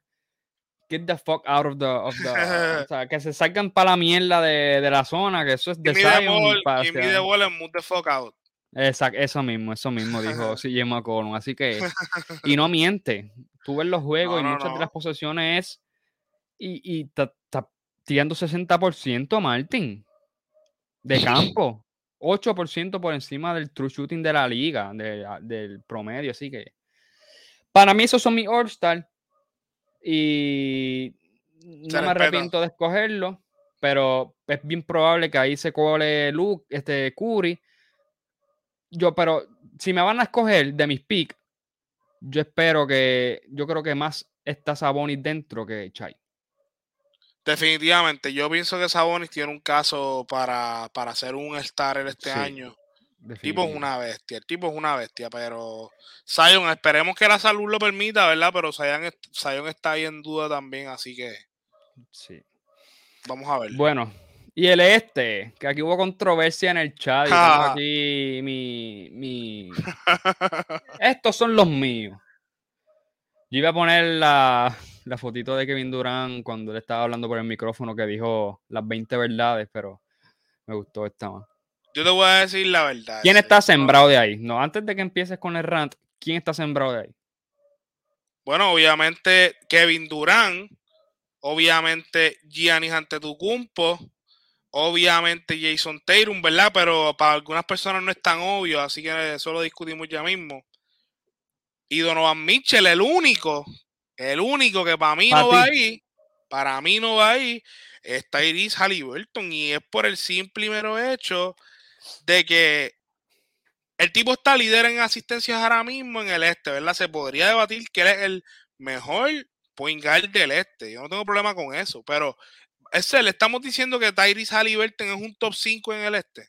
Get the fuck out of the, of the o sea, que se salgan para la mierda de, de la zona, que eso es de the Zion. ball, pa- give o me sea, the ball and move the fuck out. Exacto, eso mismo, eso mismo dijo CJ McCollum. Así que, y no miente. Tú ves los juegos No, y no, muchas de no. las posesiones es, y, y está está tirando 60%, Martin, de campo. 8% por encima del true shooting de la liga, de- del promedio. Así que, para mí, esos son mis All-Star. Y Se no me arrepiento de escogerlo, pero es bien probable que ahí se cole Luke, este Curry. Yo, pero si me van a escoger de mis picks, yo espero que, yo creo que más está Sabonis dentro que Chai. Definitivamente, yo pienso que Sabonis tiene un caso para, para ser un starter este Sí, año. El tipo es una bestia, el tipo es una bestia, pero Zion, esperemos que la salud lo permita, ¿verdad? Pero Zion, Zion está ahí en duda también, así que Sí. vamos a ver. Bueno, y el este, que aquí hubo controversia en el chat. y tengo aquí mi, mi... Estos son los míos. Yo iba a poner la, la fotito de Kevin Durant cuando él estaba hablando por el micrófono que dijo las 20 verdades, pero me gustó esta más. Yo te voy a decir la verdad. ¿Quién está sembrado de ahí? No, antes de que empieces con el rant, ¿quién está sembrado de ahí? Bueno, obviamente Kevin Durant, obviamente Giannis Antetokounmpo, obviamente Jason Tatum, ¿verdad? Pero para algunas personas no es tan obvio, así que eso lo discutimos ya mismo. Y Donovan Mitchell, el único, el único que para mí Pa' no va ahí, para mí no va ahí, es Tyrese Halliburton y es por el simple y mero hecho de que el tipo está líder en asistencias ahora mismo en el este, ¿verdad? Se podría debatir que él es el mejor point guard del este. Yo no tengo problema con eso, pero ese, le estamos diciendo que Tyrese Halliburton es un top 5 en el este.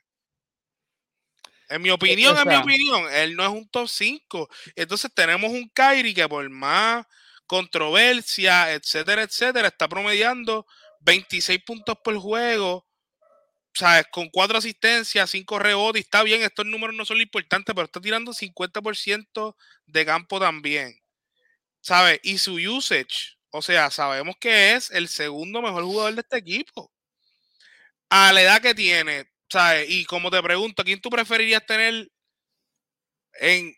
En mi opinión, en mi opinión, él no es un top 5. Entonces tenemos un Kyrie que por más controversia, etcétera, etcétera, está promediando 26 puntos por juego, ¿sabes? Con cuatro asistencias, cinco rebotes, está bien, estos números no son lo importante, pero está tirando 50% de campo también, ¿sabes? Y su usage, o sea, sabemos que es el segundo mejor jugador de este equipo. A la edad que tiene, ¿sabes? Y como te pregunto, ¿quién tú preferirías tener en,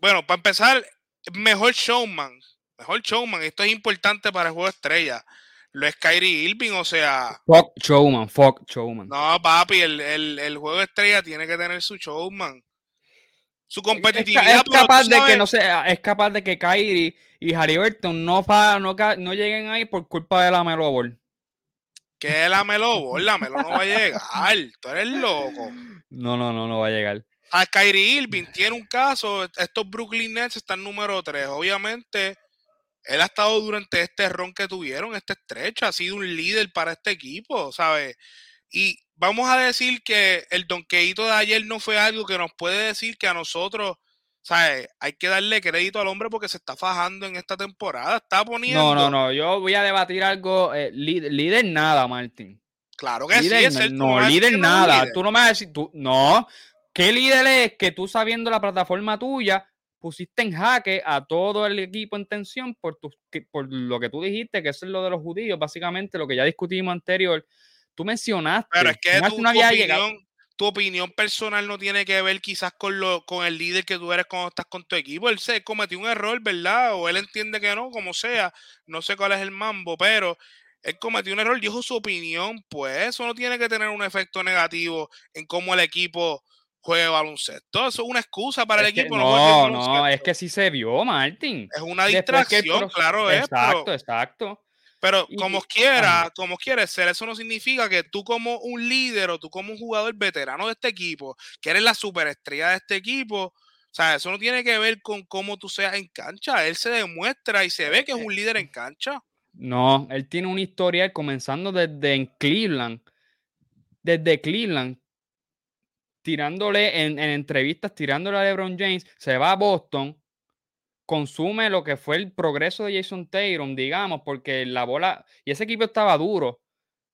bueno, para empezar, mejor showman, mejor showman, esto es importante para el juego de estrella lo es Kyrie Irving, o sea. Fuck showman, fuck showman. No, papi, el, el, el, juego de estrella tiene que tener su showman. Su competitividad. Es, capaz de que no sea, es capaz de que Kyrie y Harry Burton no, no, no lleguen ahí por culpa de la Melo Ball. ¿Qué es la Melo Ball? La Melo no va a llegar. Tú eres loco. No, no, no, no va a llegar. A Kyrie Irving tiene un caso. Estos Brooklyn Nets están número 3. Obviamente él ha estado durante este ron que tuvieron, esta estrecha, ha sido un líder para este equipo, ¿sabes? Y vamos a decir que el donqueito de ayer no fue algo que nos puede decir que a nosotros, ¿sabes? Hay que darle crédito al hombre porque se está fajando en esta temporada, está poniendo... No, no, no, yo voy a debatir algo, eh, líder, nada, Martín. Claro que sí, es el, no, líder nada, tú no me vas a decir, tú, no, ¿qué líder es que tú sabiendo la plataforma tuya pusiste en jaque a todo el equipo en tensión por, tu, por lo que tú dijiste, que eso es lo de los judíos, básicamente lo que ya discutimos anterior. Tú mencionaste. Pero es que tu, opinión, tu, opinión, personal no tiene que ver quizás con, lo, con el líder que tú eres cuando estás con tu equipo. Él se cometió un error, ¿verdad? O él entiende que no, como sea. No sé cuál es el mambo, pero él cometió un error, dijo su opinión. Pues eso no tiene que tener un efecto negativo en cómo el equipo juega baloncesto. Eso es una excusa para el equipo. No, no, es que sí se vio, Martín. Es una distracción, claro Exacto, exacto. Pero como quiera, como quieres ser, eso no significa que tú como un líder o tú como un jugador veterano de este equipo, que eres la superestrella de este equipo, o sea, eso no tiene que ver con cómo tú seas en cancha. Él se demuestra y se ve que es un líder en cancha. No, él tiene una historia comenzando desde en Cleveland. Desde Cleveland, tirándole en, entrevistas, tirándole a LeBron James, se va a Boston, consume lo que fue el progreso de Jason Tatum, digamos, porque la bola, y ese equipo estaba duro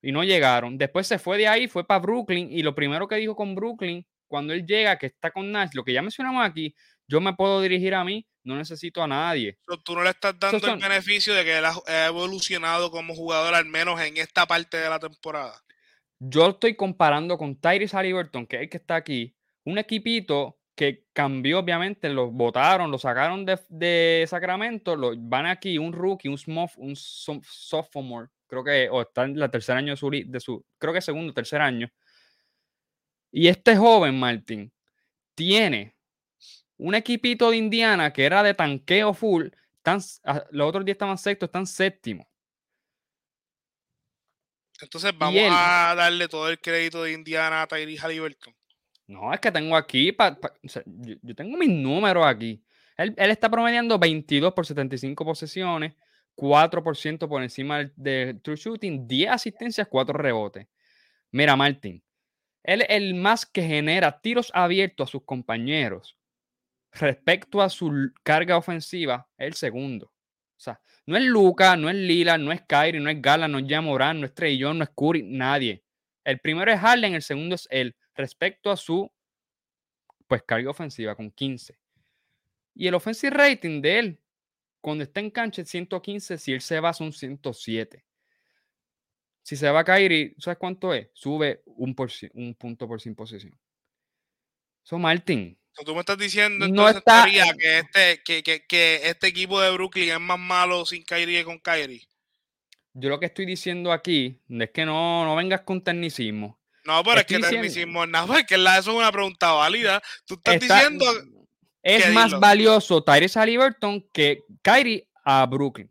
y no llegaron. Después se fue de ahí, fue para Brooklyn y lo primero que dijo con Brooklyn, cuando él llega, que está con Nash, lo que ya mencionamos aquí, yo me puedo dirigir a mí, no necesito a nadie. tú no le estás dando el beneficio de que él ha evolucionado como jugador, al menos en esta parte de la temporada. Yo estoy comparando con Tyrese Halliburton, que es el que está aquí, un equipito que cambió, obviamente, lo votaron, lo sacaron de, Sacramento, lo, van aquí un rookie, un, sophomore, creo que, o está en la tercer año de su, de su, creo que segundo, tercer año. Y este joven, Martín, tiene un equipito de Indiana que era de tanqueo full, están, los otros días estaban sexto, están séptimo. Entonces vamos a darle todo el crédito de Indiana a Tyrese Halliburton. No, es que tengo aquí, yo, tengo mis números aquí. Él, está promediando 22 por 75 posesiones, 4% por encima del, true shooting, 10 asistencias, 4 rebotes. Mira, Martín, él es el más que genera tiros abiertos a sus compañeros respecto a su carga ofensiva, el segundo. O sea, no es Luca, no es Lila, no es Kyrie, no es Gala, no es Jamoran, no es Trellón, no es Curry, nadie. El primero es Harden, el segundo es él, respecto a su pues carga ofensiva con 15. Y el offensive rating de él, cuando está en cancha, es 115, si él se va son 107. Si se va a Kyrie, ¿sabes cuánto es? Sube un, por, un punto por sin posición. So, Martin, Tú me estás diciendo entonces teoría que este, que, que, este equipo de Brooklyn es más malo sin Kyrie que con Kyrie. Yo lo que estoy diciendo aquí es que no, no vengas con tecnicismo. No, pero es que tecnicismo es nada, es que eso es una pregunta válida. Tú estás diciendo. Es más valioso Tyrese Halliburton que Kyrie a Brooklyn.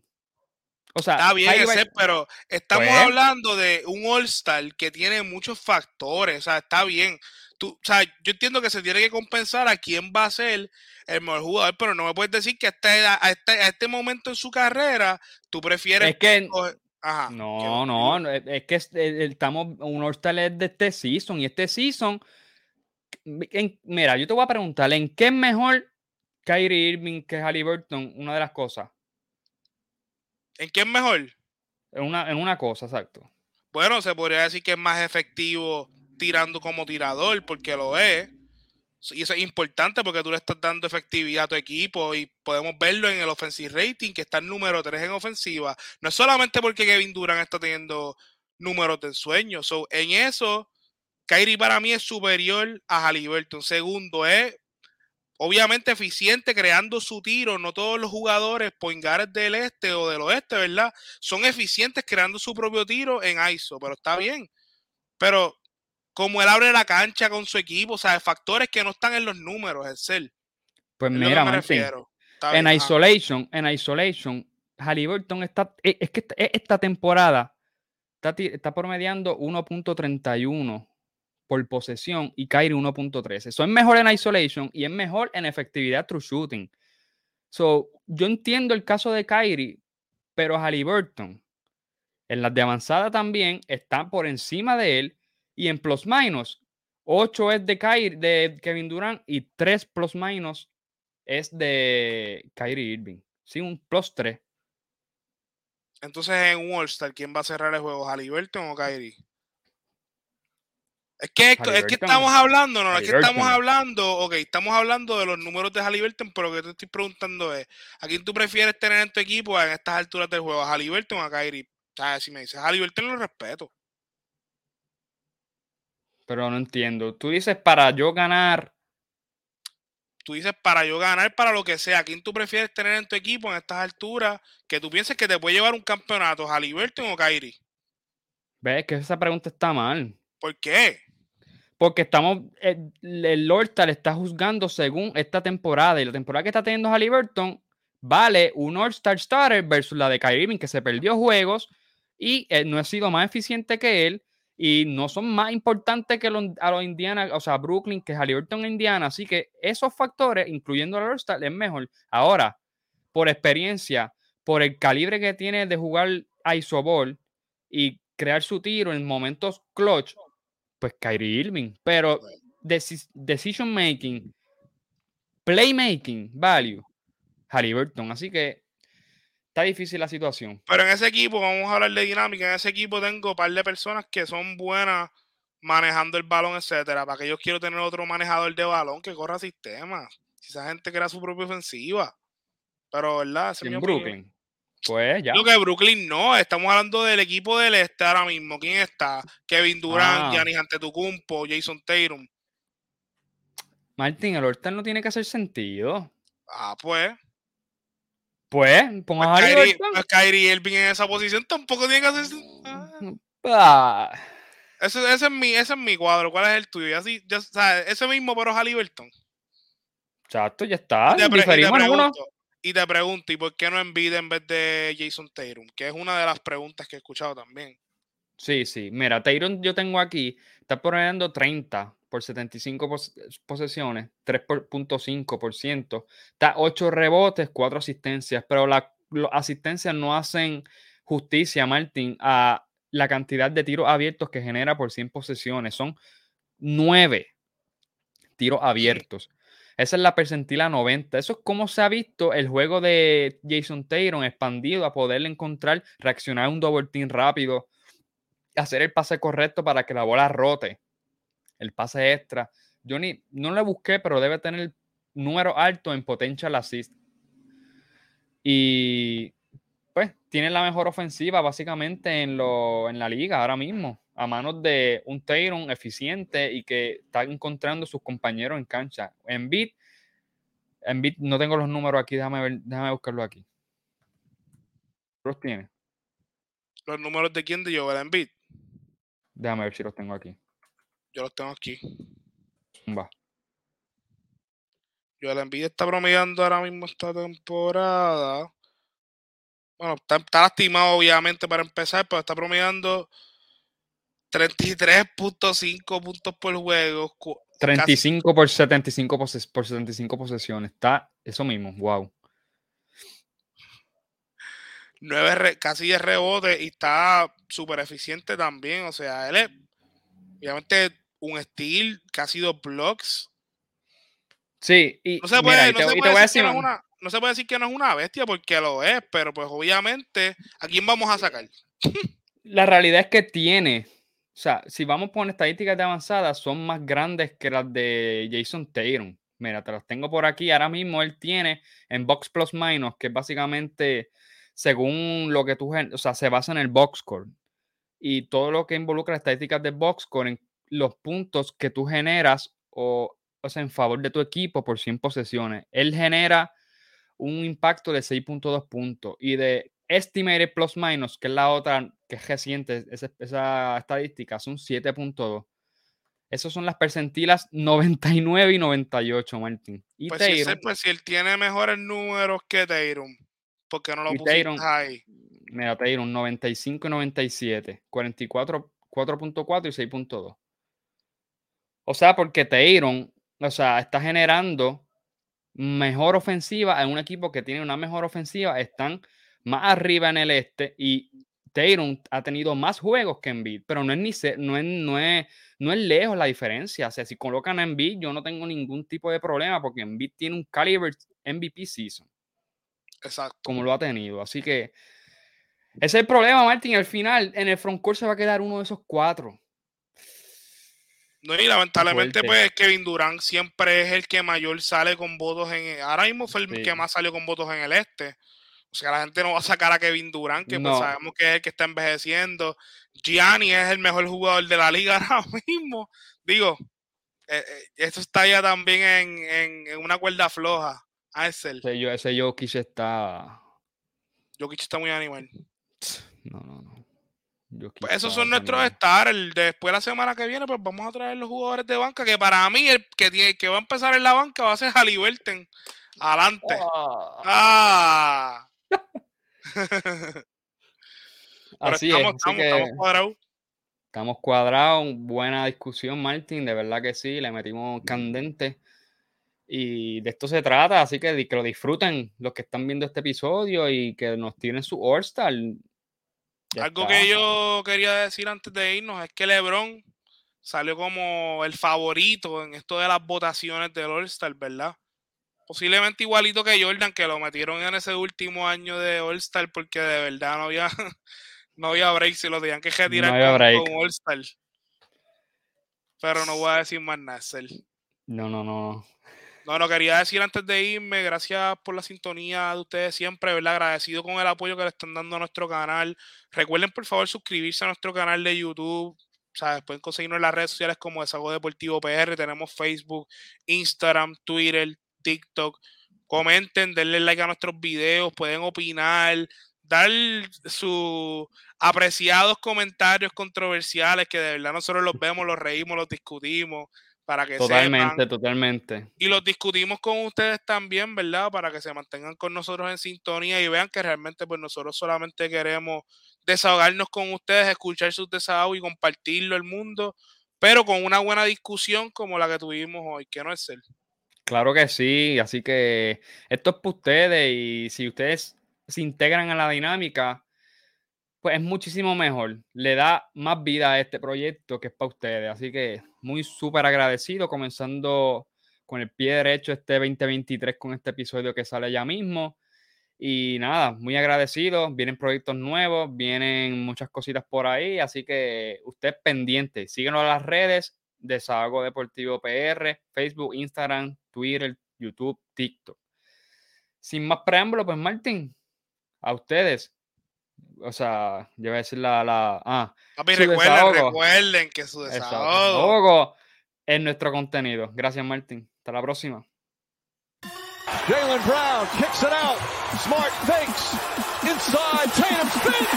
O sea, está bien, ese, pero estamos pues hablando de un All-Star que tiene muchos factores. O sea, está bien tú, o sea, yo entiendo que se tiene que compensar a quién va a ser el mejor jugador, pero no me puedes decir que este, a, este, a este momento en su carrera tú prefieres. Es que. no, no, es que estamos. Un All-Star de este season y este season. en- mira, yo te voy a preguntar, ¿en qué es mejor Kyrie Irving que Halliburton? Una de las cosas. ¿En qué es mejor? En una, en una cosa, exacto. Bueno, se podría decir que es más efectivo tirando como tirador, porque lo es. Y eso es importante porque tú le estás dando efectividad a tu equipo y podemos verlo en el offensive rating, que está el número 3 en ofensiva. No es solamente porque Kevin Durant está teniendo números de ensueño. So, en eso, Kyrie para mí es superior a Halliburton. Segundo, es obviamente eficiente creando su tiro. No todos los jugadores, poingares del este o del oeste, ¿verdad? Son eficientes creando su propio tiro en ISO, pero está bien. Pero como él abre la cancha con su equipo, o sea, factores que no están en los números, es él. Pues Es lo que mira, me Martín, en isolation, en isolation, Halliburton está, e- es que esta- e- temporada está, está promediando 1.31 por posesión y Kyrie 1.13. Eso es mejor en isolation y es mejor en efectividad through shooting. So, yo entiendo el caso de Kyrie, pero Halliburton en las de avanzada también está por encima de él y en plus minus 8 es de Kyrie, de Kevin Durant y 3 plus minus es de Kyrie Irving. Sí, un plus 3. Entonces, en All-Star, ¿quién va a cerrar el juego? ¿Halliburton o Kyrie? Es que, es que estamos hablando, no, es que estamos hablando, ok, estamos hablando de los números de Halliburton, pero lo que te estoy preguntando es, ¿a quién tú prefieres tener en tu equipo en estas alturas del juego? ¿A Halliburton o a Kyrie? O sea, si me dices Halliburton, lo respeto. Pero no entiendo. Tú dices para yo ganar. Tú dices, para yo ganar, para lo que sea, ¿a quién tú prefieres tener en tu equipo en estas alturas que tú pienses que te puede llevar un campeonato? ¿Halliburton o Kyrie? Ves que esa pregunta está mal. ¿Por qué? Porque estamos. El, el All-Star está juzgando según esta temporada. Y la temporada que está teniendo Halliburton vale un All-Star Starter versus la de Kyrie que se perdió juegos y eh, no ha sido más eficiente que él. Y no son más importantes que los, a los Indiana, o sea, Brooklyn, que Halliburton Indiana. Así que esos factores, incluyendo el All-Star, es mejor. Ahora, por experiencia, por el calibre que tiene de jugar isoball y crear su tiro en momentos clutch, pues Kyrie Irving. Pero deci- decision making, playmaking, value, Halliburton. Así que está difícil la situación. Pero en ese equipo, vamos a hablar de dinámica, en ese equipo tengo un par de personas que son buenas manejando el balón, etcétera. Para que yo quiero tener otro manejador de balón que corra sistemas. Si esa gente crea su propia ofensiva. Pero, ¿verdad? En opinión. Brooklyn. Pues ya. Lo que Brooklyn no, estamos hablando del equipo del este ahora mismo. ¿Quién está? Kevin Durant, Ah. Giannis Antetokounmpo, Jason Tatum. Martín, el All-Star no tiene que hacer sentido. Ah, pues. Pues, ponga a Kyrie, Halliburton. pues Kyrie Irving en esa posición tampoco tiene que hacer. Ah. Ese, ese es mi, ese es mi cuadro. ¿Cuál es el tuyo? Ya, sí, ya, o sea, ese mismo, pero Halliburton. exacto, ya está. Y te, pre- y pregunto, y te pregunto, ¿y por qué no Embiid en vez de Jason Tatum? Que es una de las preguntas que he escuchado también. Sí, sí. Mira, Tyron yo tengo aquí, está promediando 30 por 75 pos- posesiones, 3.5%. Está 8 rebotes, 4 asistencias, pero las asistencias no hacen justicia, Martín, a la cantidad de tiros abiertos que genera por 100 posesiones. Son 9 tiros abiertos. Esa es la percentila 90. Eso es como se ha visto el juego de Jason Taylor expandido a poder encontrar, reaccionar a un double team rápido, hacer el pase correcto para que la bola rote, el pase extra. Yo ni, no le busqué, pero debe tener número alto en potential assist. Y pues tiene la mejor ofensiva básicamente en, lo, en la liga ahora mismo, a manos de un Taylor eficiente y que está encontrando sus compañeros en cancha. En beat, en beat no tengo los números aquí, déjame, ver, déjame buscarlo aquí. ¿Los tiene? ¿Los números de quién? De Joel Embiid. Déjame ver si los tengo aquí. Yo los tengo aquí. Va. Joel Embiid está promediando ahora mismo esta temporada. Bueno, está, está lastimado obviamente para empezar, pero está promediando 33.5 puntos por juego. cu- 35 por 75 poses- por 75 posesiones. Está eso mismo, wow. nueve re- casi 10 rebotes y está súper eficiente también. O sea, él es, obviamente un steal, casi dos blocks. Sí, y No se puede, decir que no es una, que bestia porque lo es, pero pues obviamente, ¿a quién vamos a sacar? la realidad es que tiene, o sea, si vamos por estadísticas de avanzadas, son más grandes que las de Jason Tatum. Mira, te las tengo por aquí. Ahora mismo él tiene en Box Plus Minus, que es básicamente según lo que tú, o sea, se basa en el box score. Y todo lo que involucra estadísticas de box score en los puntos que tú generas o, o sea, en favor de tu equipo por 100 posesiones. Él genera un impacto de 6.2 puntos y de estimated plus minus, que es la otra que es reciente, esa, esa estadística, son 7.2. Esas son las percentilas 99 y 98, Martín. Y Pues si, ese- Tatum, pues si él tiene mejores números que Tatum, ¿por qué no lo pusiste Tatum- ahí? mira, Tatum, 95 y 97, 44, 4.4 y 6.2. O sea, porque Tatum, o sea, está generando mejor ofensiva en un equipo que tiene una mejor ofensiva, están más arriba en el este y Tatum ha tenido más juegos que Embiid, pero no es ni no es, no es, no es lejos la diferencia. O sea, si colocan a Embiid, yo no tengo ningún tipo de problema porque Embiid tiene un caliber MVP season, Exacto. como lo ha tenido. Así que ese es el problema, Martín. Al final, en el frontcourt se va a quedar uno de esos cuatro. No, y lamentablemente, fuerte. pues Kevin Durant siempre es el que mayor sale con votos en. Ahora mismo fue el Sí. que más salió con votos en el este. O sea, la gente no va a sacar a Kevin Durant, que pues sabemos que es el que está envejeciendo. Gianni es el mejor jugador de la liga ahora mismo. Digo, eh, eh, esto está ya también en, en- en una cuerda floja. Axel, Ese, ese Jokic está. Jokic está muy animal. No, no, no. Pues esos son nuestros stars. Después la semana que viene, pues vamos a traer los jugadores de banca. Que para mí, el que, tiene, que va a empezar en la banca va a ser Halliburton. Adelante. Ah, Ah. Pero Así estamos, es, así estamos, que estamos cuadrados. estamos cuadrados. Buena discusión, Martín. De verdad que sí, le metimos candente. Y de esto se trata, así que, que lo disfruten los que están viendo este episodio y que nos tienen su All-Star. Ya Algo está. que yo quería decir antes de irnos es que LeBron salió como el favorito en esto de las votaciones del All-Star, ¿verdad? Posiblemente igualito que Jordan, que lo metieron en ese último año de All-Star porque de verdad no había, no había break, si lo tenían que retirar había con- All-Star. Pero no voy a decir más nada. No, no, no. No, no quería decir antes de irme, gracias por la sintonía de ustedes siempre, ¿verdad? Agradecido con el apoyo que le están dando a nuestro canal. Recuerden, por favor, suscribirse a nuestro canal de YouTube. ¿sabes? Pueden conseguirnos en las redes sociales como Desahogo Deportivo PR. Tenemos Facebook, Instagram, Twitter, TikTok. Comenten, denle like a nuestros videos, pueden opinar, dar sus apreciados comentarios controversiales que de verdad nosotros los vemos, los reímos, los discutimos para que Totalmente, sepan totalmente. y los discutimos con ustedes también, ¿verdad? Para que se mantengan con nosotros en sintonía y vean que realmente pues nosotros solamente queremos desahogarnos con ustedes, escuchar sus desahogos y compartirlo al mundo, pero con una buena discusión como la que tuvimos hoy, que no es ser. Claro que sí, así que esto es para ustedes y si ustedes se integran a la dinámica, pues es muchísimo mejor. Le da más vida a este proyecto que es para ustedes. Así que muy súper agradecido, comenzando con el pie derecho este 2023 con este episodio que sale ya mismo. Y nada, muy agradecido. Vienen proyectos nuevos, vienen muchas cositas por ahí, así que usted pendiente. Síguenos en las redes, Desahogo Deportivo PR, Facebook, Instagram, Twitter, YouTube, TikTok. Sin más preámbulo, pues Martín, a ustedes. O sea, yo voy a decir la. la ah, Papi, Su recuerden, desahogo. recuerden que su desahogo. es nuestro contenido. Gracias, Martín. Hasta la próxima. Jalen Brown kicks it out. Smart fakes. Inside. Tatum spins.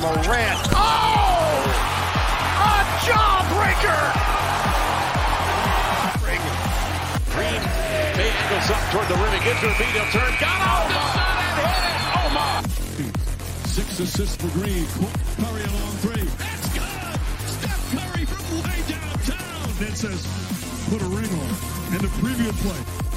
Morant. Oh! A jawbreaker! Green angles up toward the rim. He gives her beat. He'll turn. Got off Six assists for Green. Curry a long three. That's good. Steph Curry from way downtown. That says put a ring on. And the previous play.